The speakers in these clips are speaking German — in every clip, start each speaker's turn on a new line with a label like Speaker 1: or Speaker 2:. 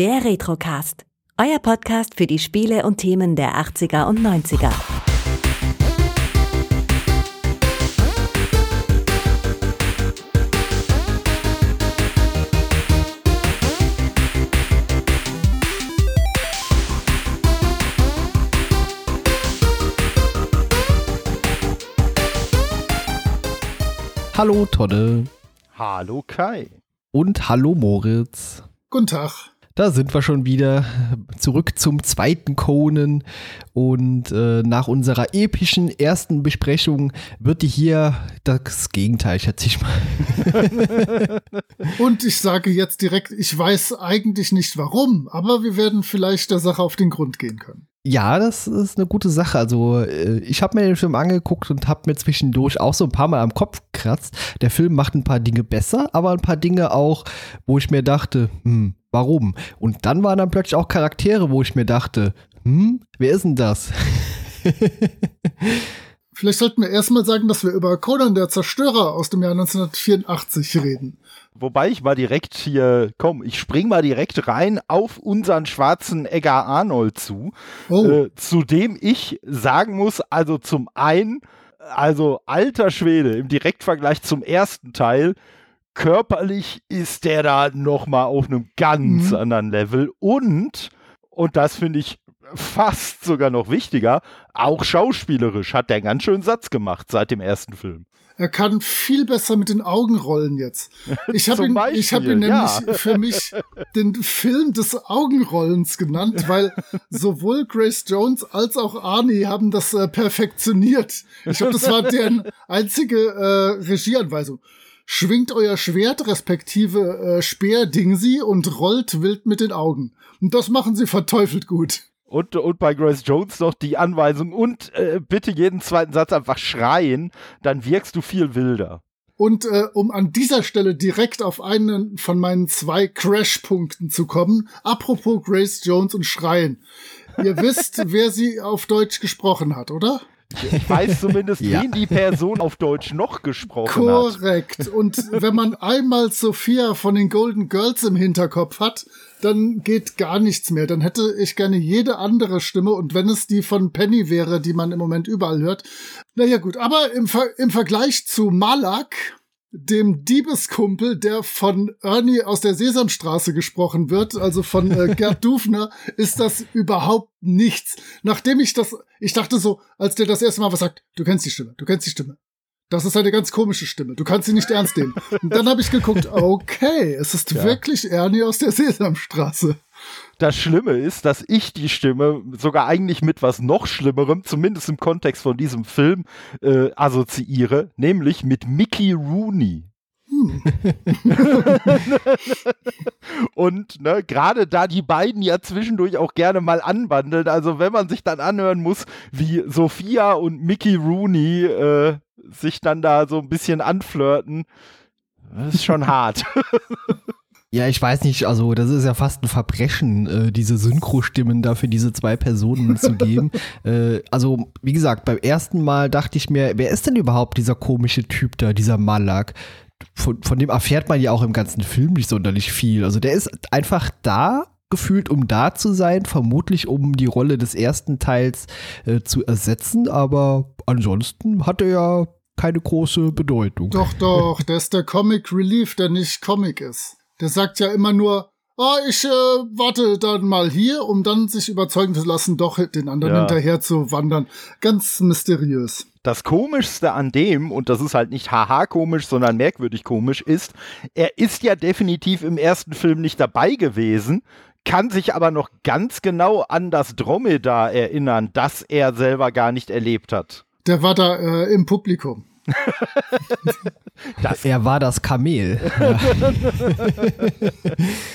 Speaker 1: Der Retrocast. Euer Podcast für die Spiele und Themen der 80er und 90er.
Speaker 2: Hallo Tonne
Speaker 3: Hallo Kai.
Speaker 2: und hallo Moritz.
Speaker 4: Guten Tag.
Speaker 2: Da sind wir schon wieder zurück zum zweiten Conan und äh, nach unserer epischen ersten Besprechung wird die hier das Gegenteil, schätze ich mal.
Speaker 4: Und ich sage jetzt direkt, ich weiß eigentlich nicht warum, aber wir werden vielleicht der Sache auf den Grund gehen können.
Speaker 2: Ja, das ist eine gute Sache. Also äh, ich habe mir den Film angeguckt und habe mir zwischendurch auch so ein paar Mal am Kopf gekratzt. Der Film macht ein paar Dinge besser, aber ein paar Dinge auch, wo ich mir dachte, hm, warum? Und dann waren dann plötzlich auch Charaktere, wo ich mir dachte, hm, wer ist denn das?
Speaker 4: Vielleicht sollten wir erstmal sagen, dass wir über Conan der Zerstörer aus dem Jahr 1984 reden.
Speaker 3: Wobei ich mal direkt hier, komm, ich spring mal direkt rein auf unseren schwarzen Eggar Arnold zu,
Speaker 4: Oh,
Speaker 3: äh, zu dem ich sagen muss, also zum einen, also alter Schwede, im Direktvergleich zum ersten Teil, körperlich ist der da nochmal auf einem ganz
Speaker 4: Mhm.
Speaker 3: anderen Level und, und das finde ich fast sogar noch wichtiger, auch schauspielerisch hat der einen ganz schönen Satz gemacht seit dem ersten Film.
Speaker 4: er kann viel besser mit den Augen rollen jetzt. Ich habe ihn, ich hab ihn nämlich
Speaker 3: ja.
Speaker 4: für mich den Film des Augenrollens genannt, weil sowohl Grace Jones als auch Arnie haben das äh, perfektioniert. Ich glaube, das war deren einzige äh, Regieanweisung. Schwingt euer Schwert respektive äh, Speer Dingsi und rollt wild mit den Augen. Und das machen sie verteufelt gut.
Speaker 3: Und, und bei Grace Jones noch die Anweisung und äh, bitte jeden zweiten Satz einfach schreien, dann wirkst du viel wilder.
Speaker 4: Und äh, um an dieser Stelle direkt auf einen von meinen zwei Crash-Punkten zu kommen, apropos Grace Jones und Schreien. Ihr wisst, wer sie auf Deutsch gesprochen hat, oder?
Speaker 3: Ich weiß zumindest,
Speaker 2: Ja.
Speaker 3: wen die Person auf Deutsch noch gesprochen hat.
Speaker 4: Korrekt. Und wenn man einmal Sophia von den Golden Girls im Hinterkopf hat, dann geht gar nichts mehr. Dann hätte ich gerne jede andere Stimme und wenn es die von Penny wäre, die man im Moment überall hört. Naja gut, aber im, Ver im Vergleich zu Malak, dem Diebeskumpel, der von Ernie aus der Sesamstraße gesprochen wird, also von äh, Gerd Dufner, ist das überhaupt nichts. Nachdem ich das, ich dachte so, als der das erste Mal was sagt, du kennst die Stimme, du kennst die Stimme. Das ist eine ganz komische Stimme. Du kannst sie nicht ernst nehmen. Und dann habe ich geguckt, okay, es ist
Speaker 3: Ja.
Speaker 4: wirklich Ernie aus der Sesamstraße.
Speaker 3: Das Schlimme ist, dass ich die Stimme sogar eigentlich mit was noch Schlimmerem, zumindest im Kontext von diesem Film, äh, assoziiere, nämlich mit Mickey Rooney.
Speaker 4: Hm.
Speaker 3: Und ne, gerade da die beiden ja zwischendurch auch gerne mal anbandeln, also wenn man sich dann anhören muss, wie Sophia und Mickey Rooney äh, sich dann da so ein bisschen anflirten, das ist schon hart.
Speaker 2: Ja, ich weiß nicht, also das ist ja fast ein Verbrechen, äh, diese Synchrostimmen da für diese zwei Personen zu geben. Äh, also, wie gesagt, beim ersten Mal dachte ich mir, wer ist denn überhaupt dieser komische Typ da, dieser Malak? Von, von dem erfährt man ja auch im ganzen Film nicht sonderlich viel. Also der ist einfach da, gefühlt, um da zu sein, vermutlich um die Rolle des ersten Teils äh, zu ersetzen, aber ansonsten hat er ja keine große Bedeutung.
Speaker 4: Doch, doch, der ist der Comic Relief, der nicht Comic ist. Der sagt ja immer nur, ah, ich äh, warte dann mal hier, um dann sich überzeugen zu lassen, doch den anderen
Speaker 3: Ja.
Speaker 4: hinterher zu wandern. Ganz mysteriös.
Speaker 3: Das Komischste an dem, und das ist halt nicht haha komisch, sondern merkwürdig komisch, ist, er ist ja definitiv im ersten Film nicht dabei gewesen, kann sich aber noch ganz genau an das Dromedar erinnern, das er selber gar nicht erlebt hat.
Speaker 4: Der war da äh, im Publikum.
Speaker 3: Das,
Speaker 2: Er war das Kamel.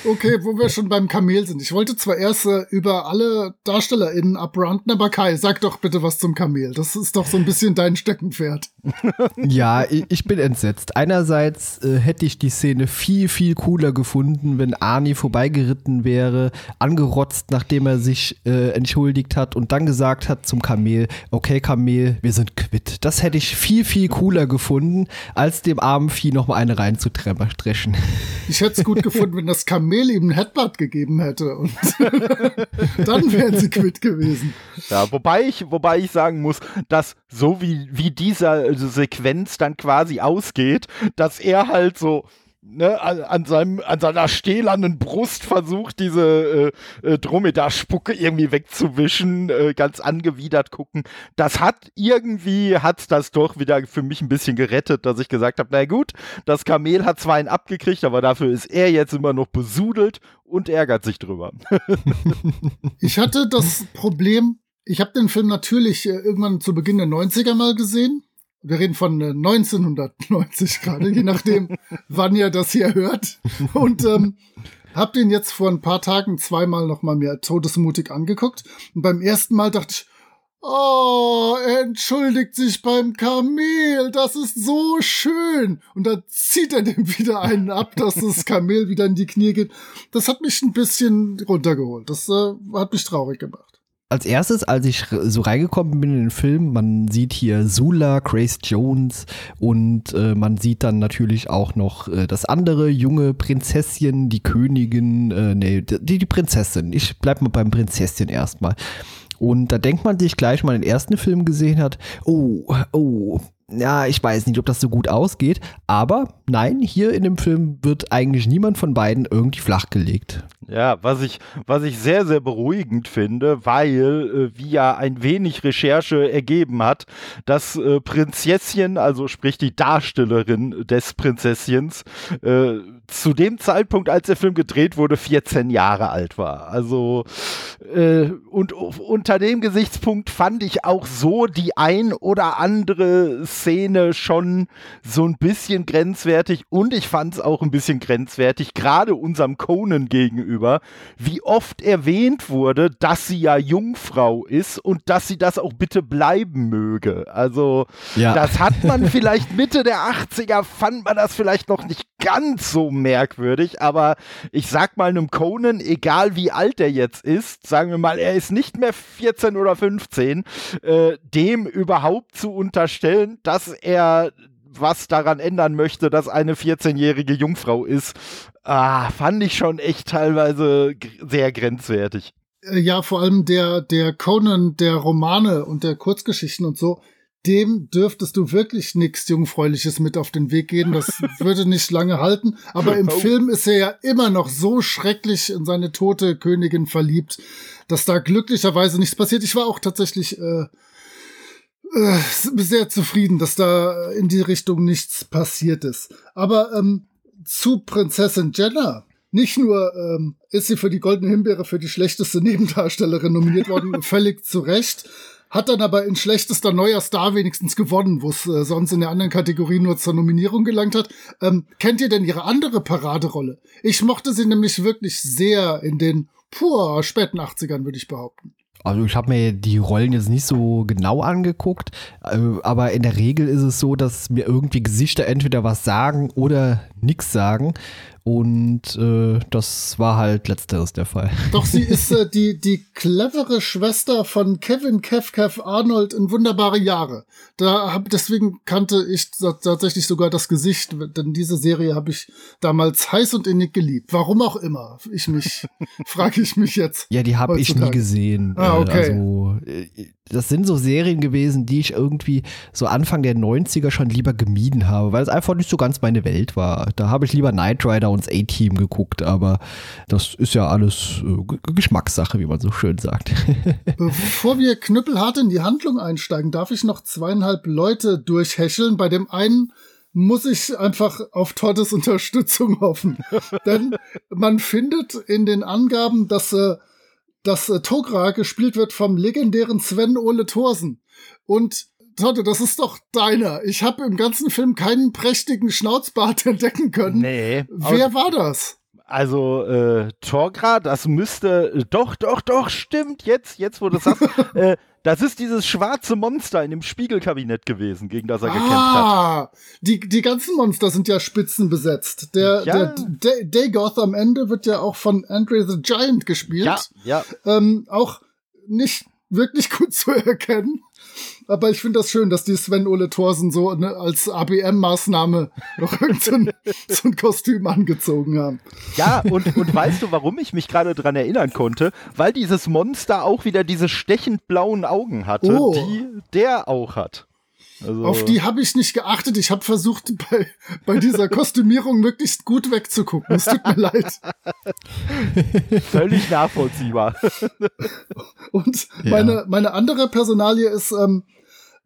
Speaker 4: Okay, wo wir schon beim Kamel sind. Ich wollte zwar erst äh, über alle DarstellerInnen abranten, aber Kai, sag doch bitte was zum Kamel. Das ist doch so ein bisschen dein Steckenpferd.
Speaker 2: Ja, ich, ich bin entsetzt. Einerseits äh, hätte ich die Szene viel, viel cooler gefunden, wenn Arnie vorbeigeritten wäre, angerotzt, nachdem er sich äh, entschuldigt hat und dann gesagt hat zum Kamel, okay Kamel, wir sind quitt. Das hätte ich viel, viel cooler cooler gefunden, als dem armen Vieh noch mal eine reinzudreschen.
Speaker 4: Ich hätte es gut gefunden, wenn das Kamel ihm ein Headbutt gegeben hätte und dann wären sie quitt gewesen.
Speaker 3: Ja, wobei ich, wobei ich sagen muss, dass so wie, wie diese Sequenz dann quasi ausgeht, dass er halt so ne, an, seinem, an seiner stählernen Brust versucht, diese äh, äh, Dromedar-Spucke irgendwie wegzuwischen, äh, ganz angewidert gucken. Das hat irgendwie, hat das doch wieder für mich ein bisschen gerettet, dass ich gesagt habe, na gut, das Kamel hat zwar einen abgekriegt, aber dafür ist er jetzt immer noch besudelt und ärgert sich drüber.
Speaker 4: ich hatte das Problem, ich habe den Film natürlich äh, irgendwann zu Beginn der 90er mal gesehen wir reden von 1990 äh, gerade, je nachdem, wann ihr das hier hört. Und ähm, hab den jetzt vor ein paar Tagen zweimal noch mal mir todesmutig angeguckt. Und beim ersten Mal dachte ich, oh, er entschuldigt sich beim Kamel, das ist so schön. Und dann zieht er dem wieder einen ab, dass das Kamel wieder in die Knie geht. Das hat mich ein bisschen runtergeholt. Das äh, hat mich traurig gemacht
Speaker 2: als erstes, als ich so reingekommen bin in den Film, man sieht hier Sula, Grace Jones und äh, man sieht dann natürlich auch noch äh, das andere junge Prinzesschen, die Königin, äh, nee, die, die Prinzessin. Ich bleib mal beim Prinzesschen erstmal. Und da denkt man sich gleich, wenn man den ersten Film gesehen hat, oh, oh, ja, ich weiß nicht, ob das so gut ausgeht, aber nein, hier in dem Film wird eigentlich niemand von beiden irgendwie flachgelegt.
Speaker 3: Ja, was ich, was ich sehr, sehr beruhigend finde, weil, äh, wie ja ein wenig Recherche ergeben hat, dass äh, Prinzesschen, also sprich die Darstellerin des Prinzesschens, äh, zu dem Zeitpunkt, als der Film gedreht wurde, 14 Jahre alt war. Also, äh, und unter dem Gesichtspunkt fand ich auch so die ein oder andere Szene schon so ein bisschen grenzwertig und ich fand es auch ein bisschen grenzwertig, gerade unserem Conan gegenüber wie oft erwähnt wurde, dass sie ja Jungfrau ist und dass sie das auch bitte bleiben möge. Also, ja. das hat man vielleicht Mitte der 80er, fand man das vielleicht noch nicht ganz so merkwürdig, aber ich sag mal einem Conan, egal wie alt er jetzt ist, sagen wir mal, er ist nicht mehr 14 oder 15, äh, dem überhaupt zu unterstellen, dass er was daran ändern möchte, dass eine 14-jährige Jungfrau ist, ah, fand ich schon echt teilweise sehr grenzwertig.
Speaker 4: Äh, ja, vor allem der, der Conan der Romane und der Kurzgeschichten und so, dem dürftest du wirklich nichts Jungfräuliches mit auf den Weg gehen. Das würde nicht lange halten. Aber im. Film ist er ja immer noch so schrecklich in seine tote Königin verliebt, dass da glücklicherweise nichts passiert. Ich war auch tatsächlich äh, äh, sehr zufrieden, dass da in die Richtung nichts passiert ist. Aber ähm, zu Prinzessin Jenna. Nicht nur ähm, ist sie für die Goldene Himbeere für die schlechteste Nebendarstellerin nominiert worden, völlig zu Recht, hat dann aber in schlechtester neuer Star wenigstens gewonnen, wo es äh, sonst in der anderen Kategorie nur zur Nominierung gelangt hat. Ähm, kennt ihr denn ihre andere Paraderolle? Ich mochte sie nämlich wirklich sehr in den pur späten 80ern, würde ich behaupten.
Speaker 2: Also ich habe mir die Rollen jetzt nicht so genau angeguckt, äh, aber in der Regel ist es so, dass mir irgendwie Gesichter entweder was sagen oder nichts sagen. Und äh, das war halt letzteres der Fall.
Speaker 4: Doch sie ist äh, die, die clevere Schwester von Kevin Kev Kev Arnold in Wunderbare Jahre. Da hab, deswegen kannte ich tatsächlich sogar das Gesicht, denn diese Serie habe ich damals heiß und innig geliebt. Warum auch immer. Ich mich, frage ich mich jetzt.
Speaker 2: Ja, die habe ich nie gesehen.
Speaker 4: Ah, okay.
Speaker 2: Also, äh, das sind so Serien gewesen, die ich irgendwie so Anfang der 90er schon lieber gemieden habe, weil es einfach nicht so ganz meine Welt war. Da habe ich lieber Knight Rider und A-Team geguckt, aber das ist ja alles äh, Geschmackssache, wie man so schön sagt.
Speaker 4: Bevor wir knüppelhart in die Handlung einsteigen, darf ich noch zweieinhalb Leute durchhäscheln. Bei dem einen muss ich einfach auf Tottes Unterstützung hoffen. Denn man findet in den Angaben, dass äh, dass äh, Togra gespielt wird vom legendären Sven Ole Thorsen. Und Totte, das ist doch deiner. Ich habe im ganzen Film keinen prächtigen Schnauzbart entdecken können.
Speaker 3: Nee.
Speaker 4: Wer war das?
Speaker 3: Also äh, Torgra, das müsste äh, doch, doch, doch, stimmt. Jetzt, jetzt, wo du sagst, äh, das ist dieses schwarze Monster in dem Spiegelkabinett gewesen, gegen das er ah, gekämpft hat. Ah,
Speaker 4: die, die ganzen Monster sind ja spitzenbesetzt. Der, ja. der Dagoth am Ende wird ja auch von Andre the Giant gespielt.
Speaker 3: Ja, ja.
Speaker 4: Ähm, auch nicht wirklich gut zu erkennen. Aber ich finde das schön, dass die Sven Ole Thorsen so ne, als ABM-Maßnahme noch irgend so ein, so ein Kostüm angezogen haben.
Speaker 3: Ja, und, und weißt du, warum ich mich gerade dran erinnern konnte? Weil dieses Monster auch wieder diese stechend blauen Augen hatte,
Speaker 4: Oh.
Speaker 3: die der auch hat. Also,
Speaker 4: Auf die habe ich nicht geachtet. Ich habe versucht, bei, bei dieser Kostümierung möglichst gut wegzugucken. Es tut mir leid.
Speaker 3: völlig nachvollziehbar.
Speaker 4: Und
Speaker 2: Ja.
Speaker 4: meine, meine andere Personalie ist ähm,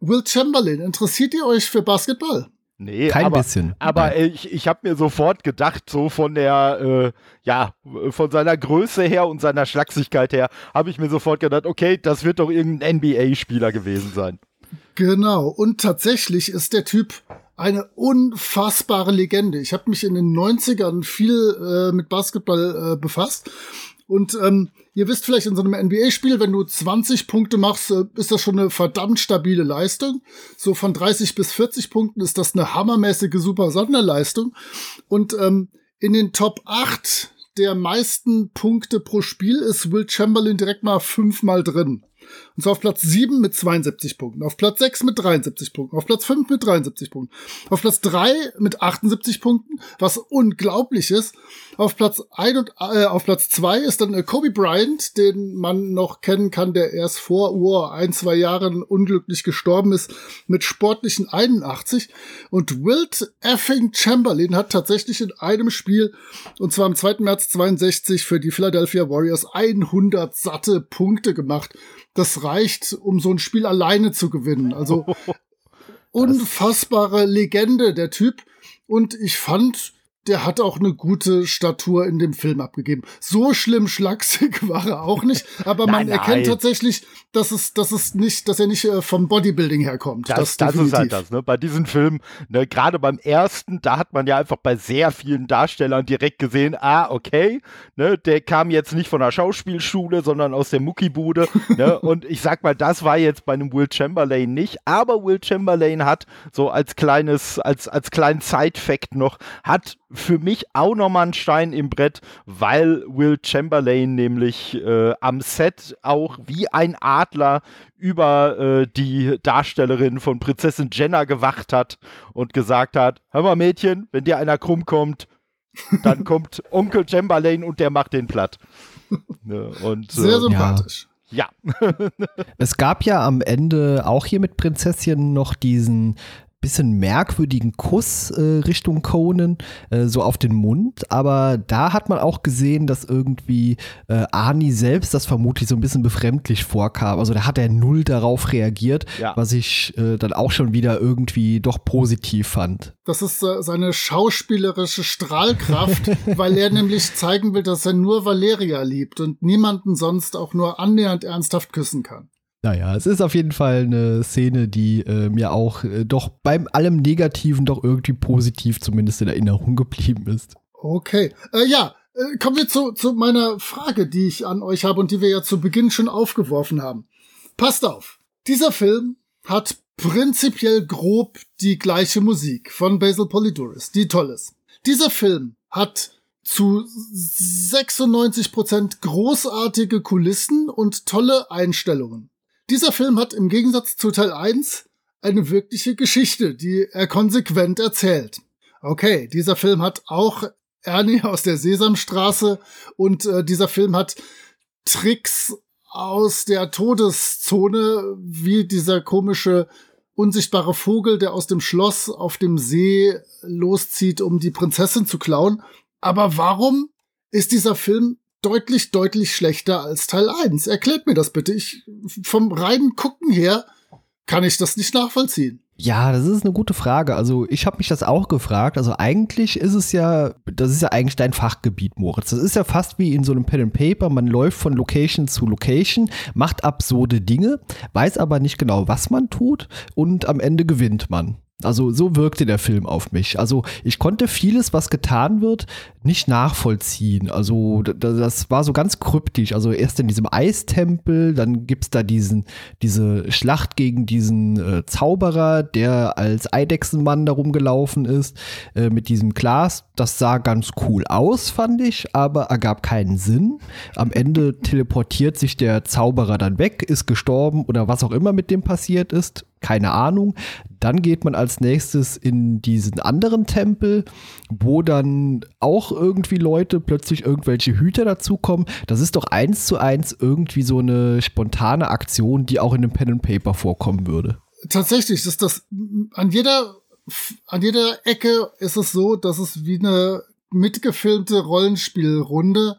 Speaker 4: Will Chamberlain. Interessiert ihr euch für Basketball?
Speaker 3: Nee,
Speaker 2: Kein
Speaker 3: aber,
Speaker 2: bisschen.
Speaker 3: Aber
Speaker 2: Nein.
Speaker 3: ich, ich habe mir sofort gedacht, so von der, äh, ja, von seiner Größe her und seiner Schlagsigkeit her, habe ich mir sofort gedacht, okay, das wird doch irgendein NBA-Spieler gewesen sein.
Speaker 4: Genau. Und tatsächlich ist der Typ eine unfassbare Legende. Ich habe mich in den 90ern viel äh, mit Basketball äh, befasst. Und ähm, ihr wisst vielleicht, in so einem NBA-Spiel, wenn du 20 Punkte machst, äh, ist das schon eine verdammt stabile Leistung. So von 30 bis 40 Punkten ist das eine hammermäßige super Sonderleistung. Und ähm, in den Top 8 der meisten Punkte pro Spiel ist Will Chamberlain direkt mal fünfmal drin. Und zwar auf Platz 7 mit 72 Punkten, auf Platz 6 mit 73 Punkten, auf Platz 5 mit 73 Punkten, auf Platz 3 mit 78 Punkten, was unglaublich ist. Auf Platz 1 und äh, auf Platz 2 ist dann äh, Kobe Bryant, den man noch kennen kann, der erst vor oh, ein, zwei Jahren unglücklich gestorben ist, mit sportlichen 81. Und Wilt Effing Chamberlain hat tatsächlich in einem Spiel, und zwar am 2. März 62 für die Philadelphia Warriors 100 satte Punkte gemacht. Das reicht, um so ein Spiel alleine zu gewinnen. Also unfassbare Legende, der Typ. Und ich fand, der hat auch eine gute Statur in dem Film abgegeben. So schlimm schlaksig war er auch nicht, aber man
Speaker 3: Nein,
Speaker 4: erkennt
Speaker 3: nein.
Speaker 4: tatsächlich, dass es, dass es nicht, dass er nicht äh, vom Bodybuilding herkommt.
Speaker 3: Das, das, ist halt das, ne? Bei diesen Filmen, ne, gerade beim ersten, da hat man ja einfach bei sehr vielen Darstellern direkt gesehen, ah, okay, ne, der kam jetzt nicht von der Schauspielschule, sondern aus der Muckibude, ne? Und ich sag mal, das war jetzt bei einem Will Chamberlain nicht, aber Will Chamberlain hat so als kleines, als, als kleinen Side-Fact noch, hat für mich auch nochmal einen Stein im Brett, weil Will Chamberlain nämlich äh, am Set auch wie ein Adler über äh, die Darstellerin von Prinzessin Jenna gewacht hat und gesagt hat, hör mal Mädchen, wenn dir einer krumm kommt, dann kommt Onkel Chamberlain und der macht den platt. Ne, und,
Speaker 4: Sehr
Speaker 3: äh,
Speaker 4: sympathisch.
Speaker 3: ja,
Speaker 2: Es gab ja am Ende auch hier mit Prinzesschen noch diesen bisschen merkwürdigen Kuss äh, Richtung Conan, äh, so auf den Mund. Aber da hat man auch gesehen, dass irgendwie äh, Arnie selbst das vermutlich so ein bisschen befremdlich vorkam. Also da hat er null darauf reagiert,
Speaker 3: Ja.
Speaker 2: was ich äh, dann auch schon wieder irgendwie doch positiv fand.
Speaker 4: Das ist äh, seine schauspielerische Strahlkraft, weil er nämlich zeigen will, dass er nur Valeria liebt und niemanden sonst auch nur annähernd ernsthaft küssen kann.
Speaker 2: Naja, es ist auf jeden Fall eine Szene, die äh, mir auch äh, doch beim allem Negativen doch irgendwie positiv zumindest in Erinnerung geblieben ist.
Speaker 4: Okay. Äh, ja, äh, kommen wir zu, zu meiner Frage, die ich an euch habe und die wir ja zu Beginn schon aufgeworfen haben. Passt auf. Dieser Film hat prinzipiell grob die gleiche Musik von Basil Poliduris, die toll ist. Dieser Film hat zu 96% großartige Kulissen und tolle Einstellungen. Dieser Film hat im Gegensatz zu Teil 1 eine wirkliche Geschichte, die er konsequent erzählt. Okay, dieser Film hat auch Ernie aus der Sesamstraße und äh, dieser Film hat Tricks aus der Todeszone, wie dieser komische unsichtbare Vogel, der aus dem Schloss auf dem See loszieht, um die Prinzessin zu klauen. Aber warum ist dieser Film deutlich, deutlich schlechter als Teil 1? Erklärt mir das bitte. Ich, vom reinen Gucken her kann ich das nicht nachvollziehen.
Speaker 2: Ja, das ist eine gute Frage. Also ich habe mich das auch gefragt. Also eigentlich ist es ja, das ist ja eigentlich dein Fachgebiet, Moritz. Das ist ja fast wie in so einem Pen and Paper. Man läuft von Location zu Location, macht absurde Dinge, weiß aber nicht genau, was man tut und am Ende gewinnt man. Also so wirkte der Film auf mich. Also ich konnte vieles, was getan wird, nicht nachvollziehen. Also das war so ganz kryptisch. Also erst in diesem Eistempel, dann gibt es da diesen, diese Schlacht gegen diesen äh, Zauberer, der als Eidechsenmann da rumgelaufen ist, äh, mit diesem Glas. Das sah ganz cool aus, fand ich, aber ergab keinen Sinn. Am Ende teleportiert sich der Zauberer dann weg, ist gestorben oder was auch immer mit dem passiert ist keine Ahnung. Dann geht man als nächstes in diesen anderen Tempel, wo dann auch irgendwie Leute plötzlich irgendwelche Hüter dazukommen. Das ist doch eins zu eins irgendwie so eine spontane Aktion, die auch in einem Pen and Paper vorkommen würde.
Speaker 4: Tatsächlich ist das an jeder an jeder Ecke ist es so, dass es wie eine mitgefilmte Rollenspielrunde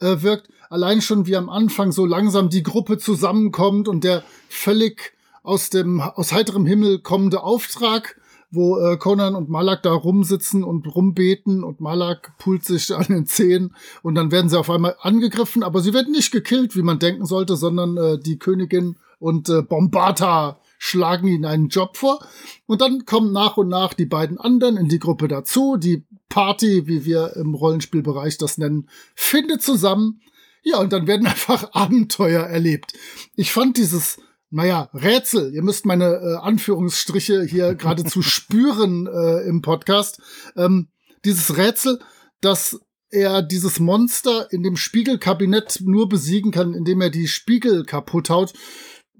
Speaker 4: äh, wirkt. Allein schon wie am Anfang so langsam die Gruppe zusammenkommt und der völlig aus dem aus heiterem Himmel kommende Auftrag, wo äh, Conan und Malak da rumsitzen und rumbeten und Malak pult sich an den Zehen und dann werden sie auf einmal angegriffen, aber sie werden nicht gekillt, wie man denken sollte, sondern äh, die Königin und äh, Bombata schlagen ihnen einen Job vor und dann kommen nach und nach die beiden anderen in die Gruppe dazu. Die Party, wie wir im Rollenspielbereich das nennen, findet zusammen. Ja, und dann werden einfach Abenteuer erlebt. Ich fand dieses naja, Rätsel. Ihr müsst meine äh, Anführungsstriche hier geradezu spüren äh, im Podcast. Ähm, dieses Rätsel, dass er dieses Monster in dem Spiegelkabinett nur besiegen kann, indem er die Spiegel kaputt haut,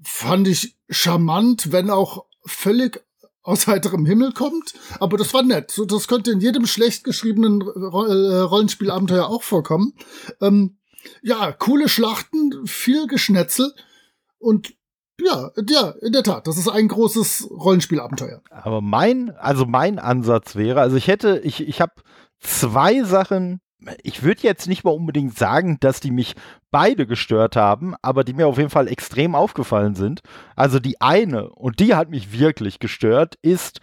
Speaker 4: fand ich charmant, wenn auch völlig aus heiterem Himmel kommt. Aber das war nett. So, das könnte in jedem schlecht geschriebenen äh, Rollenspielabenteuer auch vorkommen. Ähm, ja, coole Schlachten, viel Geschnetzel und ja, ja, in der Tat. Das ist ein großes Rollenspielabenteuer.
Speaker 3: Aber mein, also mein Ansatz wäre, also ich hätte, ich, ich habe zwei Sachen, ich würde jetzt nicht mal unbedingt sagen, dass die mich beide gestört haben, aber die mir auf jeden Fall extrem aufgefallen sind. Also die eine, und die hat mich wirklich gestört, ist,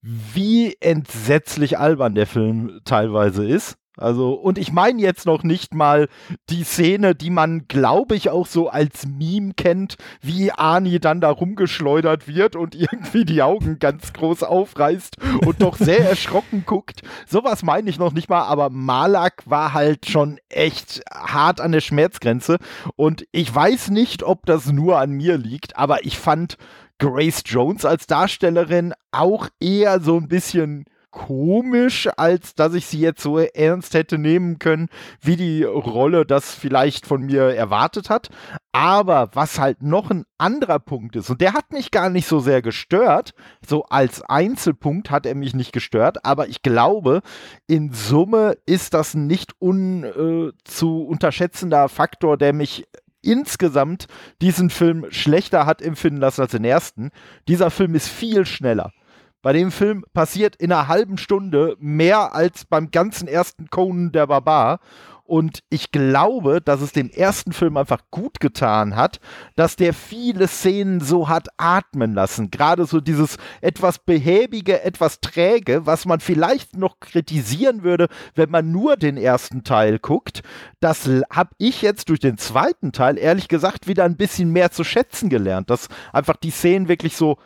Speaker 3: wie entsetzlich albern der Film teilweise ist. Also, und ich meine jetzt noch nicht mal die Szene, die man, glaube ich, auch so als Meme kennt, wie Ani dann da rumgeschleudert wird und irgendwie die Augen ganz groß aufreißt und doch sehr erschrocken guckt. Sowas meine ich noch nicht mal, aber Malak war halt schon echt hart an der Schmerzgrenze. Und ich weiß nicht, ob das nur an mir liegt, aber ich fand Grace Jones als Darstellerin auch eher so ein bisschen komisch, als dass ich sie jetzt so ernst hätte nehmen können, wie die Rolle das vielleicht von mir erwartet hat. Aber was halt noch ein anderer Punkt ist, und der hat mich gar nicht so sehr gestört, so als Einzelpunkt hat er mich nicht gestört, aber ich glaube, in Summe ist das ein nicht un, äh, unterschätzender Faktor, der mich insgesamt diesen Film schlechter hat empfinden lassen als den ersten. Dieser Film ist viel schneller. Bei dem Film passiert in einer halben Stunde mehr als beim ganzen ersten Conan der Barbar. Und ich glaube, dass es dem ersten Film einfach gut getan hat, dass der viele Szenen so hat atmen lassen. Gerade so dieses etwas behäbige, etwas träge, was man vielleicht noch kritisieren würde, wenn man nur den ersten Teil guckt. Das habe ich jetzt durch den zweiten Teil ehrlich gesagt wieder ein bisschen mehr zu schätzen gelernt. Dass einfach die Szenen wirklich so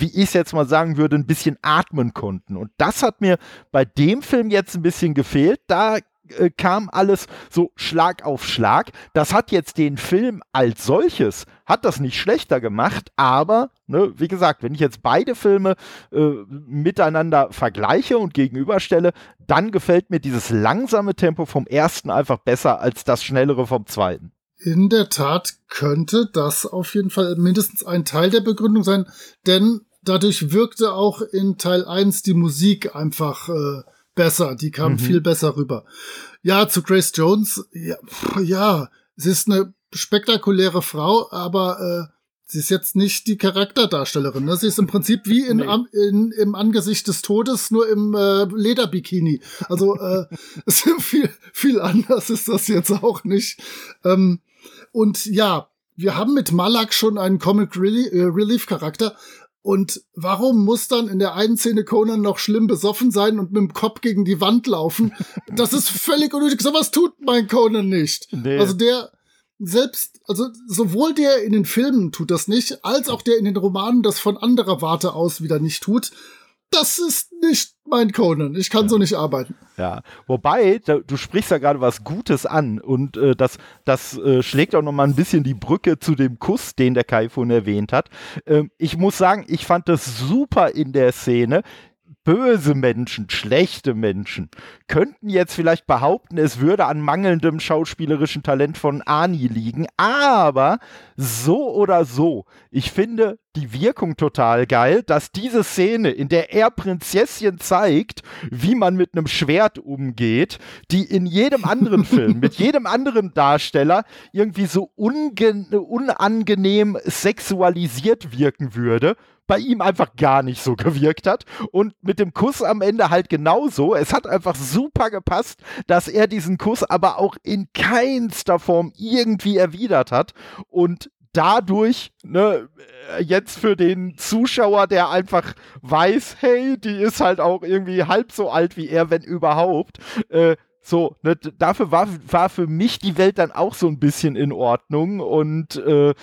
Speaker 3: wie ich es jetzt mal sagen würde, ein bisschen atmen konnten. Und das hat mir bei dem Film jetzt ein bisschen gefehlt. Da äh, kam alles so Schlag auf Schlag. Das hat jetzt den Film als solches, hat das nicht schlechter gemacht, aber, ne, wie gesagt, wenn ich jetzt beide Filme äh, miteinander vergleiche und gegenüberstelle, dann gefällt mir dieses langsame Tempo vom ersten einfach besser als das schnellere vom zweiten.
Speaker 4: In der Tat könnte das auf jeden Fall mindestens ein Teil der Begründung sein, denn dadurch wirkte auch in Teil 1 die Musik einfach äh, besser, die kam mhm. viel besser rüber. Ja, zu Grace Jones, ja, ja, sie ist eine spektakuläre Frau, aber äh, sie ist jetzt nicht die Charakterdarstellerin. Ne? Sie ist im Prinzip wie in, nee. in, im Angesicht des Todes, nur im äh, Lederbikini. Also äh, viel, viel anders ist das jetzt auch nicht. Ähm, und ja, wir haben mit Malak schon einen Comic äh, Relief Charakter. Und warum muss dann in der einen Szene Conan noch schlimm besoffen sein und mit dem Kopf gegen die Wand laufen? Das ist völlig unnötig. So was tut mein Conan nicht. Nee. Also der selbst, also sowohl der in den Filmen tut das nicht, als auch der in den Romanen das von anderer Warte aus wieder nicht tut. das ist nicht mein Conan. Ich kann ja. so nicht arbeiten.
Speaker 3: Ja, wobei, du sprichst ja gerade was Gutes an und äh, das, das äh, schlägt auch noch mal ein bisschen die Brücke zu dem Kuss, den der Kai von erwähnt hat. Ähm, ich muss sagen, ich fand das super in der Szene böse Menschen, schlechte Menschen, könnten jetzt vielleicht behaupten, es würde an mangelndem schauspielerischen Talent von Ani liegen, aber so oder so, ich finde die Wirkung total geil, dass diese Szene, in der er Prinzesschen zeigt, wie man mit einem Schwert umgeht, die in jedem anderen Film, mit jedem anderen Darsteller irgendwie so unangenehm sexualisiert wirken würde bei ihm einfach gar nicht so gewirkt hat. Und mit dem Kuss am Ende halt genauso. Es hat einfach super gepasst, dass er diesen Kuss aber auch in keinster Form irgendwie erwidert hat. Und dadurch, ne, jetzt für den Zuschauer, der einfach weiß, hey, die ist halt auch irgendwie halb so alt wie er, wenn überhaupt, äh, so, ne, dafür war, war für mich die Welt dann auch so ein bisschen in Ordnung und äh,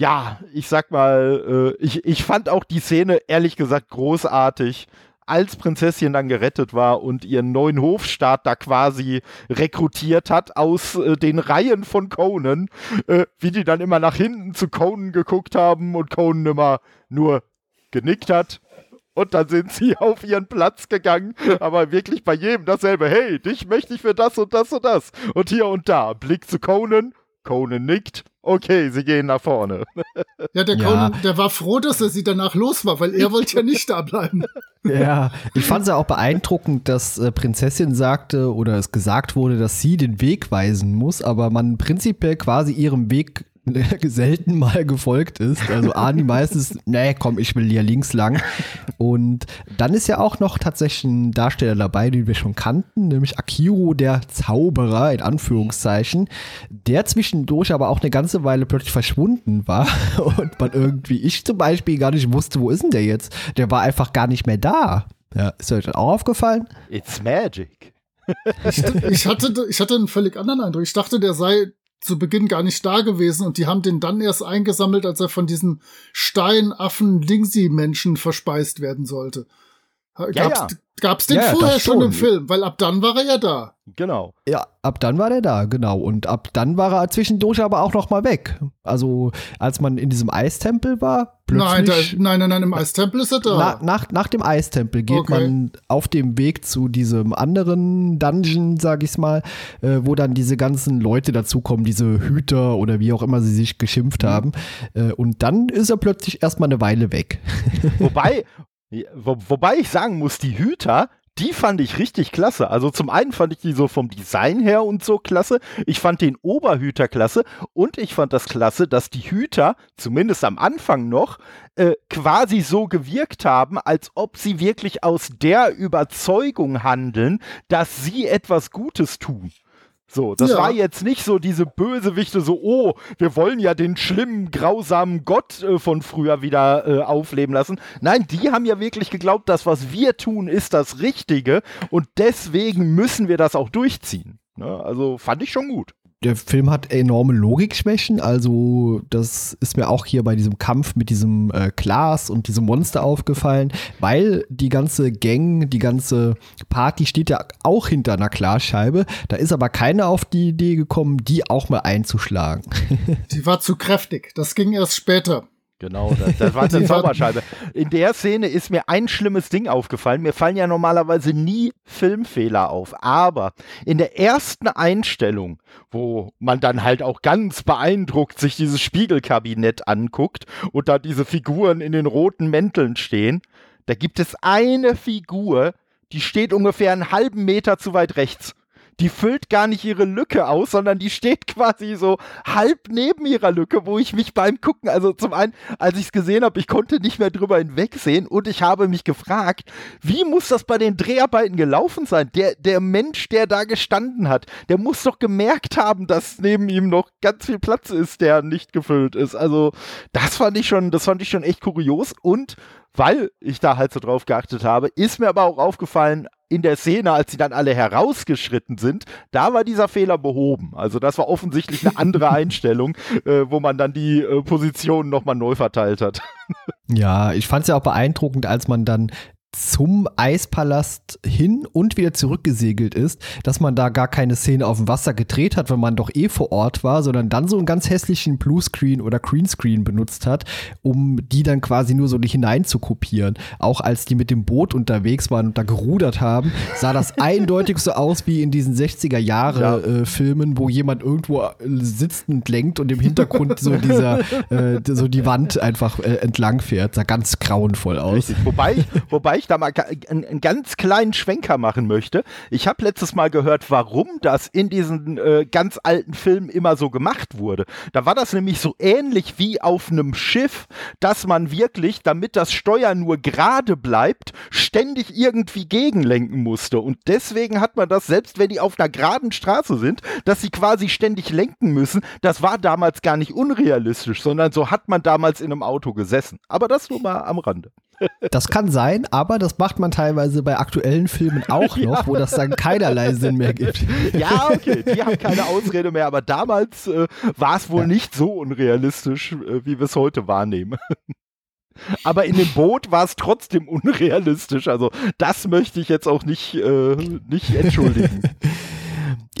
Speaker 3: ja, ich sag mal, äh, ich, ich fand auch die Szene ehrlich gesagt großartig, als Prinzessin dann gerettet war und ihren neuen Hofstaat da quasi rekrutiert hat aus äh, den Reihen von Conan, äh, wie die dann immer nach hinten zu Conan geguckt haben und Conan immer nur genickt hat. Und dann sind sie auf ihren Platz gegangen, aber wirklich bei jedem dasselbe. Hey, dich möchte ich für das und das und das. Und hier und da. Blick zu Conan. Conan nickt okay, sie gehen nach vorne.
Speaker 4: Ja, der, ja. Conan, der war froh, dass er sie danach los war, weil er wollte ja nicht da bleiben.
Speaker 2: Ja, ich fand es ja auch beeindruckend, dass äh, Prinzessin sagte oder es gesagt wurde, dass sie den Weg weisen muss, aber man prinzipiell quasi ihrem Weg selten mal gefolgt ist. Also Ani meistens, nee, komm, ich will hier links lang. Und dann ist ja auch noch tatsächlich ein Darsteller dabei, den wir schon kannten, nämlich Akiro, der Zauberer, in Anführungszeichen, der zwischendurch aber auch eine ganze Weile plötzlich verschwunden war und man irgendwie, ich zum Beispiel gar nicht wusste, wo ist denn der jetzt? Der war einfach gar nicht mehr da. Ja, ist euch das auch aufgefallen?
Speaker 3: It's magic.
Speaker 4: ich, ich, hatte, ich hatte einen völlig anderen Eindruck. Ich dachte, der sei zu Beginn gar nicht da gewesen und die haben den dann erst eingesammelt, als er von diesen Steinaffen Dingsi-Menschen verspeist werden sollte. Gab's, ja, ja. gab's den ja, vorher schon im Film? Weil ab dann war er ja da.
Speaker 3: Genau.
Speaker 2: Ja, ab dann war er da, genau. Und ab dann war er zwischendurch aber auch noch mal weg. Also als man in diesem Eistempel war, plötzlich.
Speaker 4: Nein, da, nein, nein, nein, im Eistempel ist er da.
Speaker 2: Na, nach, nach dem Eistempel geht okay. man auf dem Weg zu diesem anderen Dungeon, sag ich's mal, äh, wo dann diese ganzen Leute dazukommen, diese Hüter oder wie auch immer sie sich geschimpft mhm. haben. Äh, und dann ist er plötzlich erstmal eine Weile weg.
Speaker 3: Wobei, wo, wobei ich sagen muss, die Hüter, die fand ich richtig klasse. Also zum einen fand ich die so vom Design her und so klasse. Ich fand den Oberhüter klasse und ich fand das klasse, dass die Hüter, zumindest am Anfang noch, äh, quasi so gewirkt haben, als ob sie wirklich aus der Überzeugung handeln, dass sie etwas Gutes tun. So, das ja. war jetzt nicht so diese Bösewichte, so, oh, wir wollen ja den schlimmen, grausamen Gott äh, von früher wieder äh, aufleben lassen. Nein, die haben ja wirklich geglaubt, das, was wir tun, ist das Richtige und deswegen müssen wir das auch durchziehen. Ne? Also fand ich schon gut
Speaker 2: der Film hat enorme Logikschwächen. Also, das ist mir auch hier bei diesem Kampf mit diesem äh, Glas und diesem Monster aufgefallen, weil die ganze Gang, die ganze Party steht ja auch hinter einer Glasscheibe. Da ist aber keiner auf die Idee gekommen, die auch mal einzuschlagen.
Speaker 4: Die war zu kräftig. Das ging erst später.
Speaker 3: Genau, das, das war eine Zauberscheibe. In der Szene ist mir ein schlimmes Ding aufgefallen. Mir fallen ja normalerweise nie Filmfehler auf. Aber in der ersten Einstellung, wo man dann halt auch ganz beeindruckt sich dieses Spiegelkabinett anguckt und da diese Figuren in den roten Mänteln stehen, da gibt es eine Figur, die steht ungefähr einen halben Meter zu weit rechts die füllt gar nicht ihre Lücke aus, sondern die steht quasi so halb neben ihrer Lücke, wo ich mich beim Gucken, also zum einen, als ich es gesehen habe, ich konnte nicht mehr drüber hinwegsehen und ich habe mich gefragt, wie muss das bei den Dreharbeiten gelaufen sein? Der, der Mensch, der da gestanden hat, der muss doch gemerkt haben, dass neben ihm noch ganz viel Platz ist, der nicht gefüllt ist. Also, das fand ich schon, das fand ich schon echt kurios und weil ich da halt so drauf geachtet habe, ist mir aber auch aufgefallen, in der Szene, als sie dann alle herausgeschritten sind, da war dieser Fehler behoben. Also das war offensichtlich eine andere Einstellung, äh, wo man dann die äh, Positionen nochmal neu verteilt hat.
Speaker 2: ja, ich fand es ja auch beeindruckend, als man dann zum Eispalast hin und wieder zurückgesegelt ist, dass man da gar keine Szene auf dem Wasser gedreht hat, wenn man doch eh vor Ort war, sondern dann so einen ganz hässlichen Bluescreen oder Greenscreen benutzt hat, um die dann quasi nur so nicht hinein zu kopieren. Auch als die mit dem Boot unterwegs waren und da gerudert haben, sah das eindeutig so aus wie in diesen 60er Jahre ja. äh, Filmen, wo jemand irgendwo äh, sitzt und lenkt und im Hintergrund so dieser äh, so die Wand einfach äh, entlang fährt. Sah ganz grauenvoll aus.
Speaker 3: Richtig. Wobei, wobei ich da mal einen, ganz kleinen Schwenker machen möchte. Ich habe letztes Mal gehört, warum das in diesen äh, ganz alten Filmen immer so gemacht wurde. Da war das nämlich so ähnlich wie auf einem Schiff, dass man wirklich, damit das Steuer nur gerade bleibt, ständig irgendwie gegenlenken musste. Und deswegen hat man das, selbst wenn die auf einer geraden Straße sind, dass sie quasi ständig lenken müssen. Das war damals gar nicht unrealistisch, sondern so hat man damals in einem Auto gesessen. Aber das nur mal am Rande.
Speaker 2: Das kann sein, aber das macht man teilweise bei aktuellen Filmen auch noch, ja. wo das dann keinerlei Sinn mehr gibt.
Speaker 3: Ja, okay, die haben keine Ausrede mehr, aber damals äh, war es wohl ja. nicht so unrealistisch, äh, wie wir es heute wahrnehmen. Aber in dem Boot war es trotzdem unrealistisch. Also das möchte ich jetzt auch nicht, äh, nicht entschuldigen.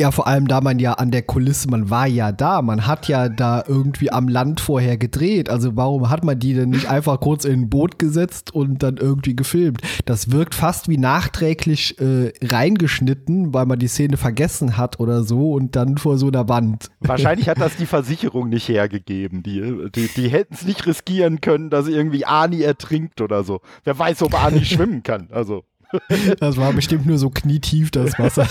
Speaker 2: Ja, vor allem da man ja an der Kulisse, man war ja da, man hat ja da irgendwie am Land vorher gedreht. Also warum hat man die denn nicht einfach kurz in ein Boot gesetzt und dann irgendwie gefilmt? Das wirkt fast wie nachträglich äh, reingeschnitten, weil man die Szene vergessen hat oder so und dann vor so einer Wand.
Speaker 3: Wahrscheinlich hat das die Versicherung nicht hergegeben. Die, die, die hätten es nicht riskieren können, dass irgendwie Ani ertrinkt oder so. Wer weiß, ob Ani schwimmen kann. Also.
Speaker 2: Das war bestimmt nur so knietief, das Wasser.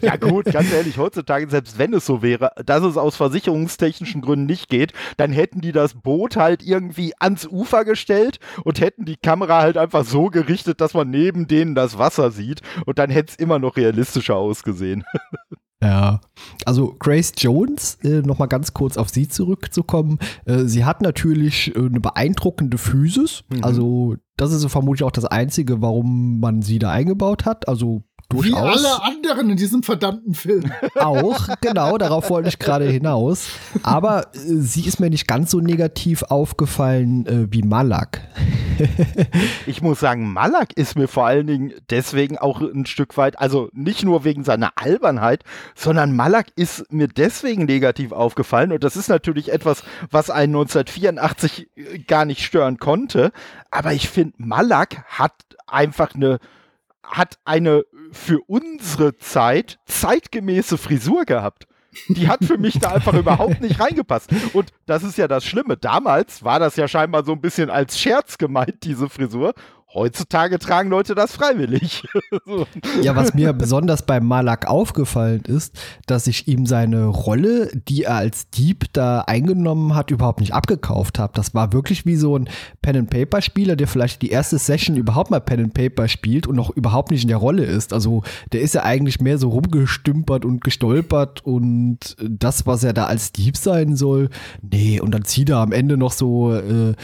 Speaker 3: ja gut, ganz ehrlich, heutzutage, selbst wenn es so wäre, dass es aus versicherungstechnischen Gründen nicht geht, dann hätten die das Boot halt irgendwie ans Ufer gestellt und hätten die Kamera halt einfach so gerichtet, dass man neben denen das Wasser sieht und dann hätte es immer noch realistischer ausgesehen.
Speaker 2: Ja, also Grace Jones, äh, nochmal ganz kurz auf sie zurückzukommen. Äh, sie hat natürlich äh, eine beeindruckende Physis. Mhm. Also das ist vermutlich auch das Einzige, warum man sie da eingebaut hat. Also Durchaus. Wie
Speaker 4: alle anderen in diesem verdammten Film.
Speaker 2: Auch, genau, darauf wollte ich gerade hinaus. Aber äh, sie ist mir nicht ganz so negativ aufgefallen äh, wie Malak.
Speaker 3: ich muss sagen, Malak ist mir vor allen Dingen deswegen auch ein Stück weit, also nicht nur wegen seiner Albernheit, sondern Malak ist mir deswegen negativ aufgefallen. Und das ist natürlich etwas, was einen 1984 äh, gar nicht stören konnte. Aber ich finde, Malak hat einfach eine hat eine für unsere Zeit zeitgemäße Frisur gehabt. Die hat für mich da einfach überhaupt nicht reingepasst. Und das ist ja das Schlimme. Damals war das ja scheinbar so ein bisschen als Scherz gemeint, diese Frisur. Heutzutage tragen Leute das freiwillig.
Speaker 2: Ja, was mir besonders bei Malak aufgefallen ist, dass ich ihm seine Rolle, die er als Dieb da eingenommen hat, überhaupt nicht abgekauft habe. Das war wirklich wie so ein Pen-and-Paper-Spieler, der vielleicht die erste Session überhaupt mal Pen-and-Paper spielt und noch überhaupt nicht in der Rolle ist. Also der ist ja eigentlich mehr so rumgestümpert und gestolpert und das, was er da als Dieb sein soll, nee, und dann zieht er am Ende noch so äh,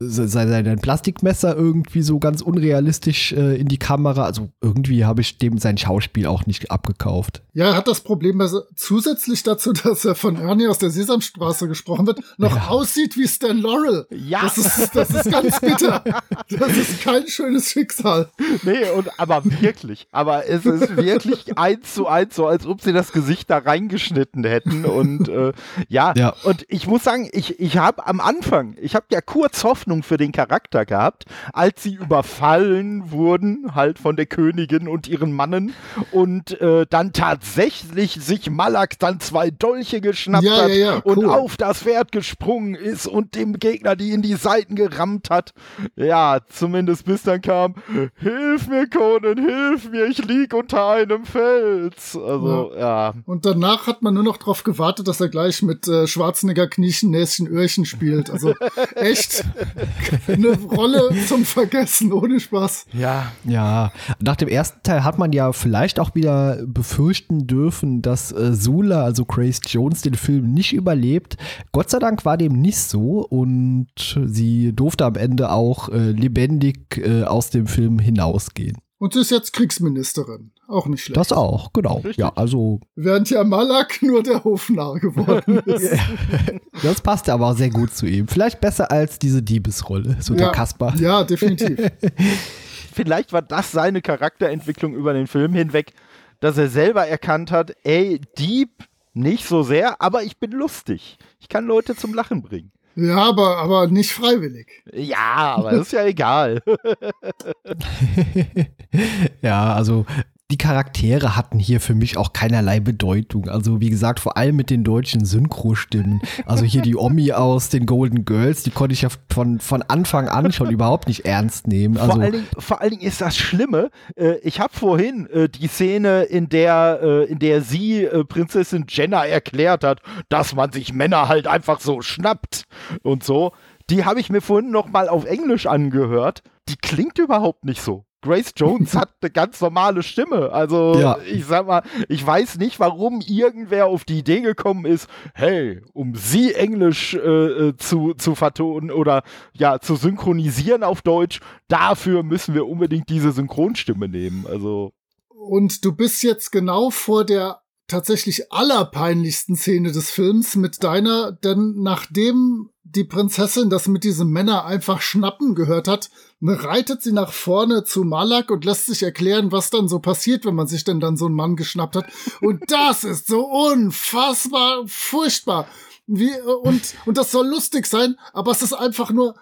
Speaker 2: sein Plastikmesser irgendwie so ganz unrealistisch äh, in die Kamera. Also irgendwie habe ich dem sein Schauspiel auch nicht abgekauft.
Speaker 4: Ja, er hat das Problem, dass er zusätzlich dazu, dass er von Ernie aus der Sesamstraße gesprochen wird, noch ja. aussieht wie Stan Laurel. Ja. Das ist, das ist ganz bitter. Das ist kein schönes Schicksal.
Speaker 3: Nee, und aber wirklich. Aber es ist wirklich eins zu eins, so als ob sie das Gesicht da reingeschnitten hätten. Und äh, ja. ja, und ich muss sagen, ich, ich habe am Anfang, ich habe ja kurz Hoffnung für den Charakter gehabt, als sie überfallen wurden, halt von der Königin und ihren Mannen und äh, dann tatsächlich sich Malak dann zwei Dolche geschnappt ja, hat ja, ja, cool. und auf das Pferd gesprungen ist und dem Gegner die in die Seiten gerammt hat. Ja, zumindest bis dann kam, hilf mir, Conan, hilf mir, ich lieg unter einem Fels. Also, ja.
Speaker 4: Und danach hat man nur noch darauf gewartet, dass er gleich mit äh, Schwarzenegger Kniechen, Näschen, Öhrchen spielt. Also echt eine Rolle zum Vergessen, ohne Spaß.
Speaker 2: Ja. Ja. Nach dem ersten Teil hat man ja vielleicht auch wieder befürchten dürfen, dass äh, Sula, also Grace Jones, den Film nicht überlebt. Gott sei Dank war dem nicht so und sie durfte am Ende auch äh, lebendig äh, aus dem Film hinausgehen.
Speaker 4: Und sie ist jetzt Kriegsministerin. Auch nicht schlecht.
Speaker 2: Das auch, genau. Richtig. Ja, also.
Speaker 4: Während ja Malak nur der Hofnarr geworden ist.
Speaker 2: das passt aber auch sehr gut zu ihm. Vielleicht besser als diese Diebesrolle, so ja, der Kasper.
Speaker 4: Ja, definitiv.
Speaker 3: vielleicht war das seine Charakterentwicklung über den Film hinweg, dass er selber erkannt hat, ey, Dieb nicht so sehr, aber ich bin lustig. Ich kann Leute zum Lachen bringen.
Speaker 4: Ja, aber, aber nicht freiwillig.
Speaker 3: Ja, aber das ist ja egal.
Speaker 2: ja, also die Charaktere hatten hier für mich auch keinerlei Bedeutung. Also wie gesagt, vor allem mit den deutschen Synchrostimmen. Also hier die Omi aus den Golden Girls, die konnte ich ja von, von Anfang an schon überhaupt nicht ernst nehmen. Also
Speaker 3: vor, allen Dingen, vor allen Dingen ist das Schlimme. Äh, ich habe vorhin äh, die Szene, in der, äh, in der sie äh, Prinzessin Jenna erklärt hat, dass man sich Männer halt einfach so schnappt und so. Die habe ich mir vorhin noch mal auf Englisch angehört. Die klingt überhaupt nicht so. Grace Jones hat eine ganz normale Stimme. Also ja. ich sag mal, ich weiß nicht, warum irgendwer auf die Idee gekommen ist, hey, um sie Englisch äh, äh, zu, zu vertonen oder ja, zu synchronisieren auf Deutsch, dafür müssen wir unbedingt diese Synchronstimme nehmen. Also.
Speaker 4: Und du bist jetzt genau vor der tatsächlich allerpeinlichsten Szene des Films mit deiner, denn nachdem die Prinzessin das mit diesem Männer einfach schnappen gehört hat, reitet sie nach vorne zu Malak und lässt sich erklären, was dann so passiert, wenn man sich denn dann so einen Mann geschnappt hat. Und das ist so unfassbar furchtbar. Wie, und, und das soll lustig sein, aber es ist einfach nur,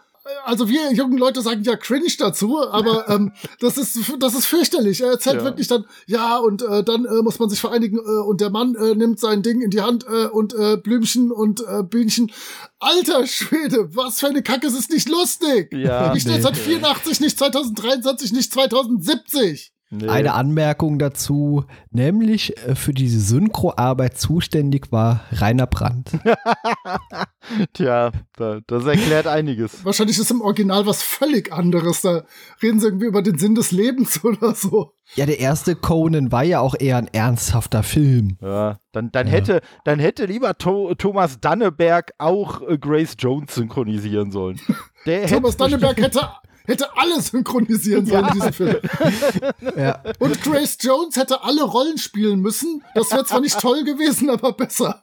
Speaker 4: also wir jungen Leute sagen ja cringe dazu, aber ähm, das ist das ist fürchterlich. Er erzählt ja. wirklich dann, ja, und äh, dann äh, muss man sich vereinigen äh, und der Mann äh, nimmt sein Ding in die Hand äh, und äh, Blümchen und äh, Bienchen. Alter Schwede, was für eine Kacke, es ist nicht lustig. Ja, ich nee. 1984, nicht 2023, nicht 2070.
Speaker 2: Nee. Eine Anmerkung dazu, nämlich äh, für diese Synchroarbeit zuständig war Rainer Brandt.
Speaker 3: Tja, das erklärt einiges.
Speaker 4: Wahrscheinlich ist im Original was völlig anderes. Da reden sie irgendwie über den Sinn des Lebens oder so.
Speaker 2: Ja, der erste Conan war ja auch eher ein ernsthafter Film.
Speaker 3: Ja, dann, dann, ja. Hätte, dann hätte lieber to Thomas Danneberg auch äh, Grace Jones synchronisieren sollen.
Speaker 4: Thomas Danneberg hätte hätte alle synchronisieren sollen, ja. diesen Film. Ja. Und Grace Jones hätte alle Rollen spielen müssen. Das wäre zwar nicht toll gewesen, aber besser.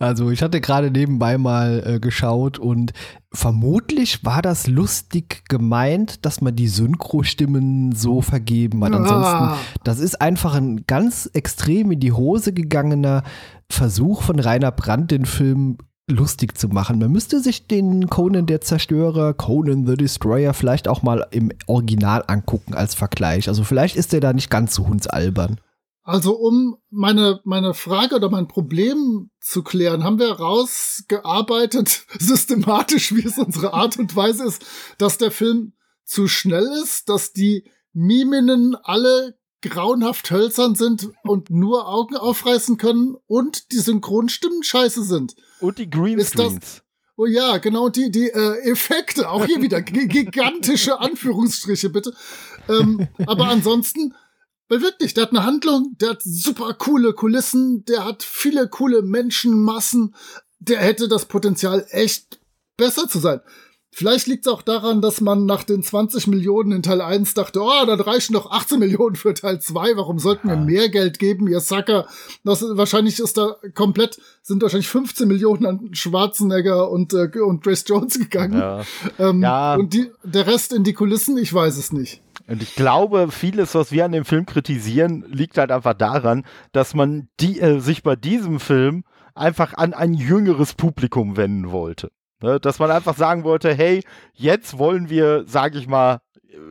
Speaker 2: Also ich hatte gerade nebenbei mal äh, geschaut und vermutlich war das lustig gemeint, dass man die Synchrostimmen so vergeben hat. Ansonsten, das ist einfach ein ganz extrem in die Hose gegangener Versuch von Rainer Brandt, den Film lustig zu machen. Man müsste sich den Conan der Zerstörer, Conan the Destroyer vielleicht auch mal im Original angucken als Vergleich. Also vielleicht ist der da nicht ganz so hundsalbern.
Speaker 4: Also um meine, meine Frage oder mein Problem zu klären, haben wir rausgearbeitet, systematisch, wie es unsere Art und Weise ist, dass der Film zu schnell ist, dass die Miminnen alle grauenhaft hölzern sind und nur Augen aufreißen können und die Synchronstimmen scheiße sind.
Speaker 3: Und die Greenscreens.
Speaker 4: Oh ja, genau, die, die äh, Effekte, auch hier wieder gigantische Anführungsstriche, bitte. Ähm, aber ansonsten, weil wirklich, der hat eine Handlung, der hat super coole Kulissen, der hat viele coole Menschenmassen, der hätte das Potenzial, echt besser zu sein. Vielleicht liegt es auch daran, dass man nach den 20 Millionen in Teil 1 dachte, oh, dann reichen noch 18 Millionen für Teil 2, warum sollten wir mehr Geld geben, ihr Sacker? Das, wahrscheinlich ist da komplett, sind wahrscheinlich 15 Millionen an Schwarzenegger und, äh, und Grace Jones gegangen. Ja. Ähm, ja. Und die, der Rest in die Kulissen, ich weiß es nicht.
Speaker 3: Und ich glaube, vieles, was wir an dem Film kritisieren, liegt halt einfach daran, dass man die, äh, sich bei diesem Film einfach an ein jüngeres Publikum wenden wollte. Ne, dass man einfach sagen wollte, hey, jetzt wollen wir, sag ich mal,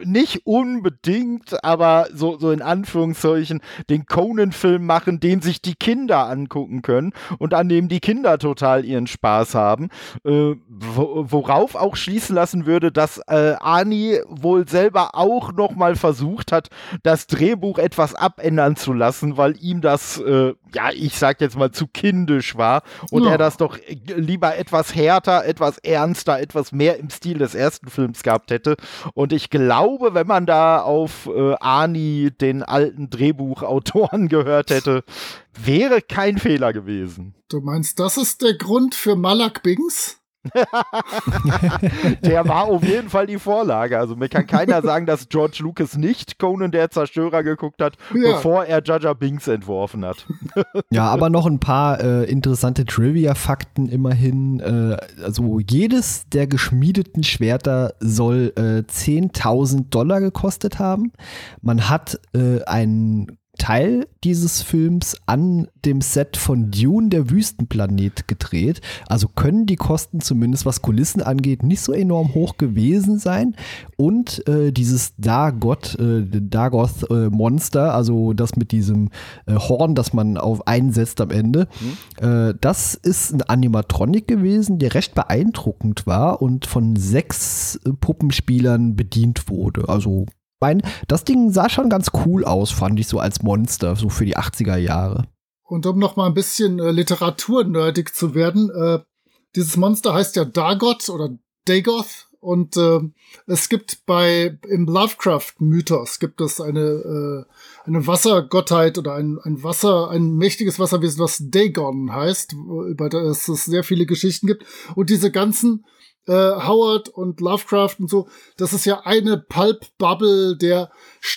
Speaker 3: nicht unbedingt, aber so, so in Anführungszeichen den Conan-Film machen, den sich die Kinder angucken können und an dem die Kinder total ihren Spaß haben. Äh, worauf auch schließen lassen würde, dass äh, Ani wohl selber auch nochmal versucht hat, das Drehbuch etwas abändern zu lassen, weil ihm das, äh, ja, ich sag jetzt mal zu kindisch war und ja. er das doch lieber etwas härter, etwas ernster, etwas mehr im Stil des ersten Films gehabt hätte. Und ich glaube, wenn man da auf äh, Ani, den alten Drehbuchautoren, gehört hätte, wäre kein Fehler gewesen.
Speaker 4: Du meinst, das ist der Grund für Malak Bings?
Speaker 3: der war auf jeden Fall die Vorlage. Also mir kann keiner sagen, dass George Lucas nicht Conan der Zerstörer geguckt hat,
Speaker 4: Ja.
Speaker 3: bevor er Jaja Binks entworfen hat.
Speaker 2: Ja, aber noch ein paar äh, interessante Trivia-Fakten immerhin. Äh, also jedes der geschmiedeten Schwerter soll äh, 10.000 Dollar gekostet haben. Man hat äh, einen Teil dieses Films an dem Set von Dune, der Wüstenplanet, gedreht. Also können die Kosten zumindest, was Kulissen angeht, nicht so enorm hoch gewesen sein. Und äh, dieses Dagoth, äh, Dagoth-Monster, also das mit diesem äh, Horn, das man auf einsetzt am Ende, äh, das ist ein Animatronic gewesen, der recht beeindruckend war und von sechs äh, Puppenspielern bedient wurde. Also mein, das Ding sah schon ganz cool aus, fand ich so als Monster, so für die 80er Jahre.
Speaker 4: Und um noch mal ein bisschen äh, literaturnerdig zu werden, äh, dieses Monster heißt ja Dagoth oder Dagoth. Und äh, es gibt bei im Lovecraft-Mythos gibt es eine äh, eine Wassergottheit oder ein, ein Wasser ein mächtiges Wasserwesen, was Dagon heißt, über das es sehr viele Geschichten gibt. Und diese ganzen äh, Howard und Lovecraft und so, das ist ja eine Pulp-Bubble der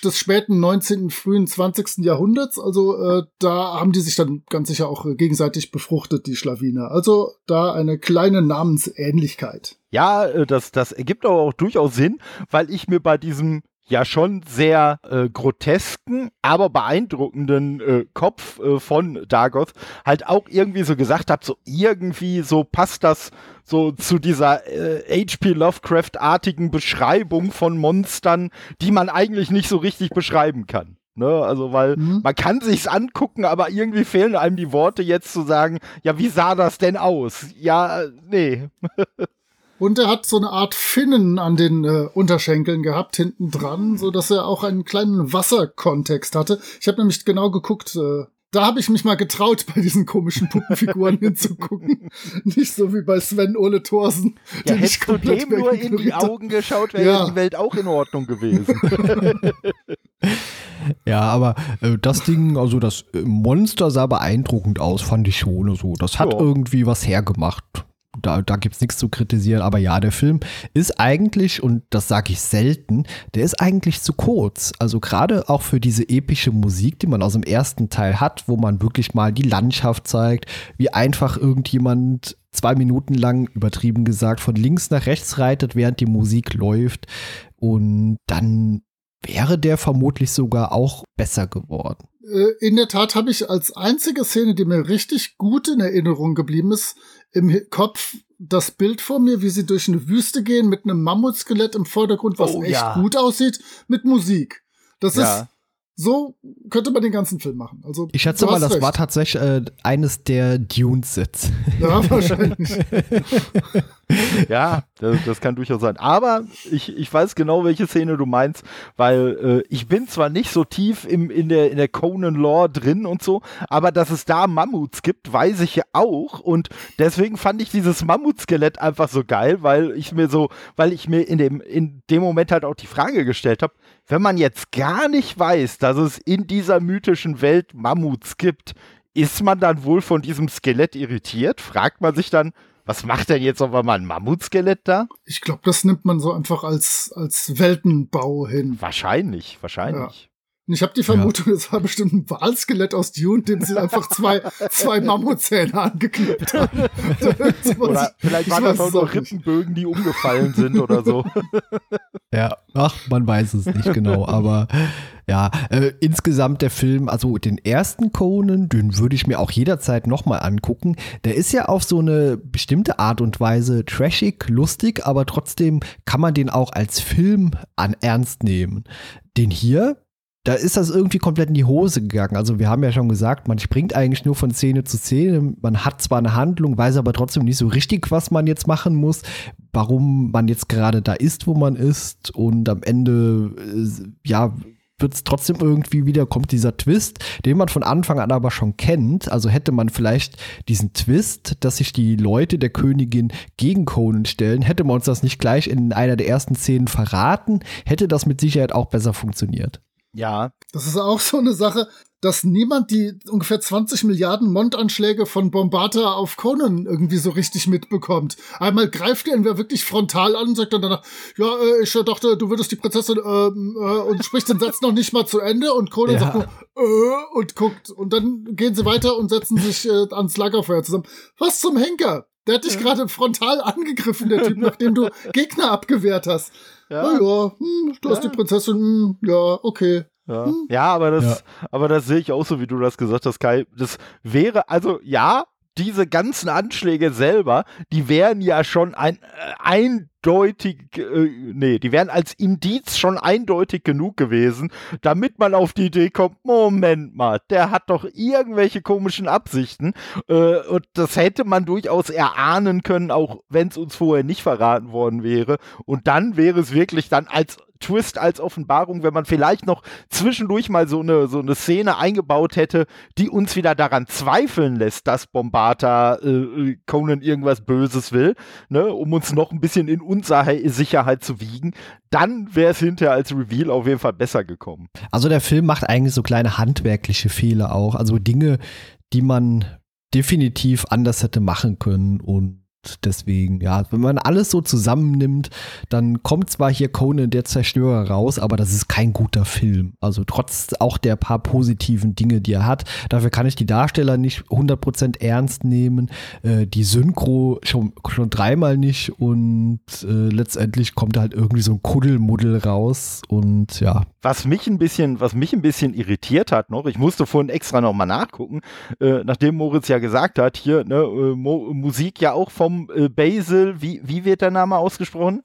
Speaker 4: des späten 19., frühen 20. Jahrhunderts. Also äh, da haben die sich dann ganz sicher auch äh, gegenseitig befruchtet, die Schlawiner. Also da eine kleine Namensähnlichkeit.
Speaker 3: Ja, äh, das, das ergibt aber auch durchaus Sinn, weil ich mir bei diesem ja schon sehr äh, grotesken, aber beeindruckenden äh, Kopf äh, von Dagoth halt auch irgendwie so gesagt habe, so irgendwie so passt das so zu dieser äh, H.P. Lovecraft-artigen Beschreibung von Monstern, die man eigentlich nicht so richtig beschreiben kann. Ne, also weil
Speaker 4: Mhm.
Speaker 3: man kann sich's angucken, aber irgendwie fehlen einem die Worte jetzt zu sagen, ja, wie sah das denn aus? Ja, nee.
Speaker 4: Und er hat so eine Art Finnen an den äh, Unterschenkeln gehabt, hinten dran, so dass er auch einen kleinen Wasserkontext hatte. Ich habe nämlich genau geguckt, äh, da habe ich mich mal getraut, bei diesen komischen Puppenfiguren hinzugucken. Nicht so wie bei Sven Ole Thorsen.
Speaker 3: Ja,
Speaker 4: den ich
Speaker 3: hättest du
Speaker 4: komplett
Speaker 3: dem nur in die. Augen geschaut, wäre
Speaker 4: Ja.
Speaker 3: die Welt auch in Ordnung gewesen.
Speaker 2: Ja, aber äh, das Ding, also das Monster sah beeindruckend aus, fand ich schon. So. Das hat
Speaker 3: Ja.
Speaker 2: irgendwie was hergemacht. Da, da gibt es nichts zu kritisieren, aber ja, der Film ist eigentlich, und das sage ich selten, der ist eigentlich zu kurz. Also gerade auch für diese epische Musik, die man aus dem ersten Teil hat, wo man wirklich mal die Landschaft zeigt, wie einfach irgendjemand zwei Minuten lang, übertrieben gesagt, von links nach rechts reitet, während die Musik läuft. Und dann wäre der vermutlich sogar auch besser geworden.
Speaker 4: Äh, In der Tat habe ich als einzige Szene, die mir richtig gut in Erinnerung geblieben ist, im Kopf das Bild vor mir, wie sie durch eine Wüste gehen mit einem Mammutskelett im Vordergrund, was
Speaker 3: Oh,
Speaker 4: echt
Speaker 3: ja.
Speaker 4: gut aussieht, mit Musik. Das
Speaker 3: Ja.
Speaker 4: ist so könnte man den ganzen Film machen. Also
Speaker 2: Ich schätze mal, das
Speaker 4: recht.
Speaker 2: war tatsächlich äh, eines der Dune-Sets.
Speaker 4: ja wahrscheinlich.
Speaker 3: ja, das, das kann durchaus sein. Aber ich, ich weiß genau, welche Szene du meinst, weil äh, ich bin zwar nicht so tief im, in der, in der Conan-Lore drin und so, aber dass es da Mammuts gibt, weiß ich ja auch. Und deswegen fand ich dieses Mammutskelett einfach so geil, weil ich mir so, weil ich mir in dem, in dem Moment halt auch die Frage gestellt habe, wenn man jetzt gar nicht weiß, dass es in dieser mythischen Welt Mammuts gibt, ist man dann wohl von diesem Skelett irritiert? Fragt man sich dann, was macht denn jetzt auf einmal ein Mammutskelett da?
Speaker 4: Ich glaube, das nimmt man so einfach als als Weltenbau hin.
Speaker 3: Wahrscheinlich, wahrscheinlich.
Speaker 4: Und ich habe die Vermutung, es war bestimmt ein Walskelett aus Dune, dem sie einfach zwei, zwei Mammutzähne angeknüpft haben. Oder
Speaker 3: vielleicht
Speaker 4: Ich
Speaker 3: waren das auch
Speaker 4: nicht.
Speaker 3: Rippenbögen, die umgefallen sind oder so.
Speaker 2: Ja, ach, man weiß es nicht genau, aber ja, äh, insgesamt der Film, also den ersten Conan, den würde ich mir auch jederzeit nochmal angucken. Der ist ja auf so eine bestimmte Art und Weise trashig, lustig, aber trotzdem kann man den auch als Film an ernst nehmen. Den hier, da ist das irgendwie komplett in die Hose gegangen. Also wir haben ja schon gesagt, man springt eigentlich nur von Szene zu Szene. Man hat zwar eine Handlung, weiß aber trotzdem nicht so richtig, was man jetzt machen muss, warum man jetzt gerade da ist, wo man ist. Und am Ende, äh, ja, wird es trotzdem irgendwie wieder, kommt dieser Twist, den man von Anfang an aber schon kennt. Also hätte man vielleicht diesen Twist, dass sich die Leute der Königin gegen Conan stellen, hätte man uns das nicht gleich in einer der ersten Szenen verraten, hätte das mit Sicherheit auch besser funktioniert.
Speaker 3: Ja,
Speaker 4: Das ist auch so eine Sache. dass niemand die ungefähr 20 Milliarden Mondanschläge von Bombata auf Conan irgendwie so richtig mitbekommt. Einmal greift er ihn wirklich frontal an und sagt dann danach, ja, äh, ich dachte, du würdest die Prinzessin ähm, äh, und spricht den Satz noch nicht mal zu Ende und Conan ja. sagt nur, äh, und guckt. Und dann gehen sie weiter und setzen sich äh, ans Lagerfeuer zusammen. Was zum Henker? Der hat dich ja. gerade frontal angegriffen, der Typ, nachdem du Gegner abgewehrt hast. Ja, oh ja hm, du ja. hast die Prinzessin, hm, ja, okay.
Speaker 3: Ja. Hm. ja, aber das, ja. aber das sehe ich auch so, wie du das gesagt hast, Kai. Das wäre, also ja, diese ganzen Anschläge selber, die wären ja schon ein, äh, eindeutig, äh, nee, die wären als Indiz schon eindeutig genug gewesen, damit man auf die Idee kommt, Moment mal, der hat doch irgendwelche komischen Absichten äh, und das hätte man durchaus erahnen können, auch wenn es uns vorher nicht verraten worden wäre. Und dann wäre es wirklich dann als Twist als Offenbarung, wenn man vielleicht noch zwischendurch mal so eine, so eine Szene eingebaut hätte, die uns wieder daran zweifeln lässt, dass Bombata äh, Conan irgendwas Böses will, ne, um uns noch ein bisschen in Unsicherheit zu wiegen, dann wäre es hinterher als Reveal auf jeden Fall besser gekommen.
Speaker 2: Also der Film macht eigentlich so kleine handwerkliche Fehler auch, also Dinge, die man definitiv anders hätte machen können und deswegen, ja, wenn man alles so zusammennimmt, dann kommt zwar hier Conan der Zerstörer raus, aber das ist kein guter Film. Also trotz auch der paar positiven Dinge, die er hat. Dafür kann ich die Darsteller nicht 100% ernst nehmen. Äh, die Synchro schon, schon dreimal nicht und äh, letztendlich kommt halt irgendwie so ein Kuddelmuddel raus und ja.
Speaker 3: Was mich ein bisschen, was mich ein bisschen irritiert hat noch, ich musste vorhin extra nochmal nachgucken, äh, nachdem Moritz ja gesagt hat, hier, ne, äh, Musik ja auch vom vom äh, Basil, wie, wie wird der Name ausgesprochen?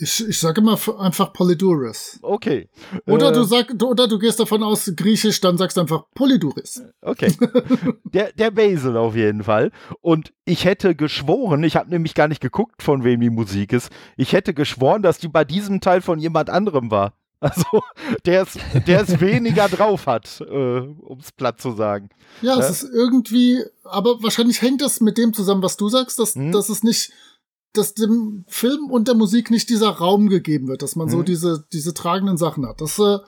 Speaker 4: Ich, ich sage immer einfach Polyduris.
Speaker 3: Okay.
Speaker 4: Oder, äh, du sag, oder du gehst davon aus, griechisch, dann sagst du einfach Polyduris.
Speaker 3: Okay. der, der Basil auf jeden Fall. Und ich hätte geschworen, ich habe nämlich gar nicht geguckt, von wem die Musik ist. Ich hätte geschworen, dass die bei diesem Teil von jemand anderem war. Also, der es, der es weniger drauf hat, äh, um es platt zu sagen.
Speaker 4: Ja, ja, es ist irgendwie, aber wahrscheinlich hängt das mit dem zusammen, was du sagst, dass, hm? dass es nicht, dass dem Film und der Musik nicht dieser Raum gegeben wird, dass man hm? so diese, diese tragenden Sachen hat. Das äh,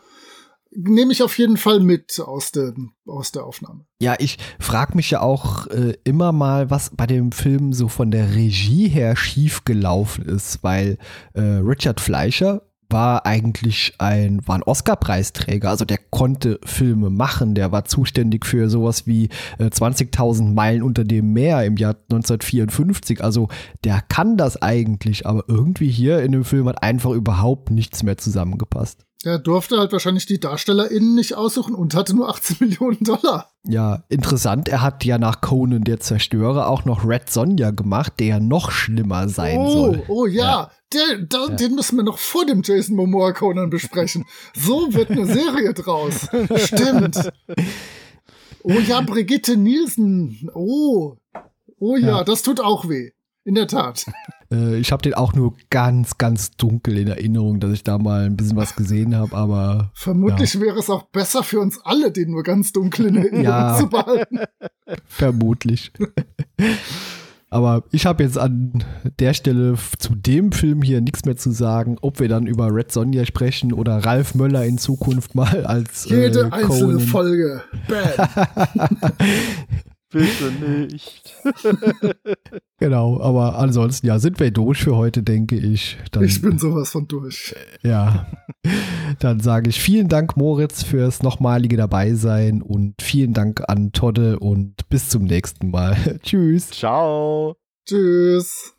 Speaker 4: nehme ich auf jeden Fall mit aus, dem, aus der Aufnahme.
Speaker 2: Ja, ich frage mich ja auch äh, immer mal, was bei dem Film so von der Regie her schiefgelaufen ist, weil äh, Richard Fleischer war eigentlich ein, war ein Oscar-Preisträger, also der konnte Filme machen, der war zuständig für sowas wie äh, 20.000 Meilen unter dem Meer im Jahr 1954, also der kann das eigentlich, aber irgendwie hier in dem Film hat einfach überhaupt nichts mehr zusammengepasst.
Speaker 4: Er durfte halt wahrscheinlich die DarstellerInnen nicht aussuchen und hatte nur 18 Millionen Dollar.
Speaker 2: Ja, interessant. Er hat ja nach Conan der Zerstörer auch noch Red Sonja gemacht, der ja noch schlimmer sein
Speaker 4: oh,
Speaker 2: soll.
Speaker 4: Oh ja, ja. Der, da, ja. den müssen wir noch vor dem Jason Momoa Conan besprechen. So wird eine Serie draus. Stimmt. Oh ja, Brigitte Nielsen. Oh. Oh ja, ja, das tut auch weh. In der Tat.
Speaker 2: Äh, ich habe den auch nur ganz, ganz dunkel in Erinnerung, dass ich da mal ein bisschen was gesehen habe, aber.
Speaker 4: Vermutlich ja. wäre es auch besser für uns alle, den nur ganz dunkel in Erinnerung ja, zu behalten.
Speaker 2: Vermutlich. Aber ich habe jetzt an der Stelle zu dem Film hier nichts mehr zu sagen, ob wir dann über Red Sonja sprechen oder Ralf Möller in Zukunft mal als.
Speaker 4: Jede äh, einzelne Folge. Bam.
Speaker 3: Bitte nicht.
Speaker 2: genau, aber ansonsten, ja, sind wir durch für heute, denke ich.
Speaker 4: Dann, ich bin sowas von durch.
Speaker 2: Ja. Dann sage ich vielen Dank, Moritz, fürs nochmalige Dabeisein und vielen Dank an Todde und bis zum nächsten Mal. Tschüss.
Speaker 3: Ciao.
Speaker 4: Tschüss.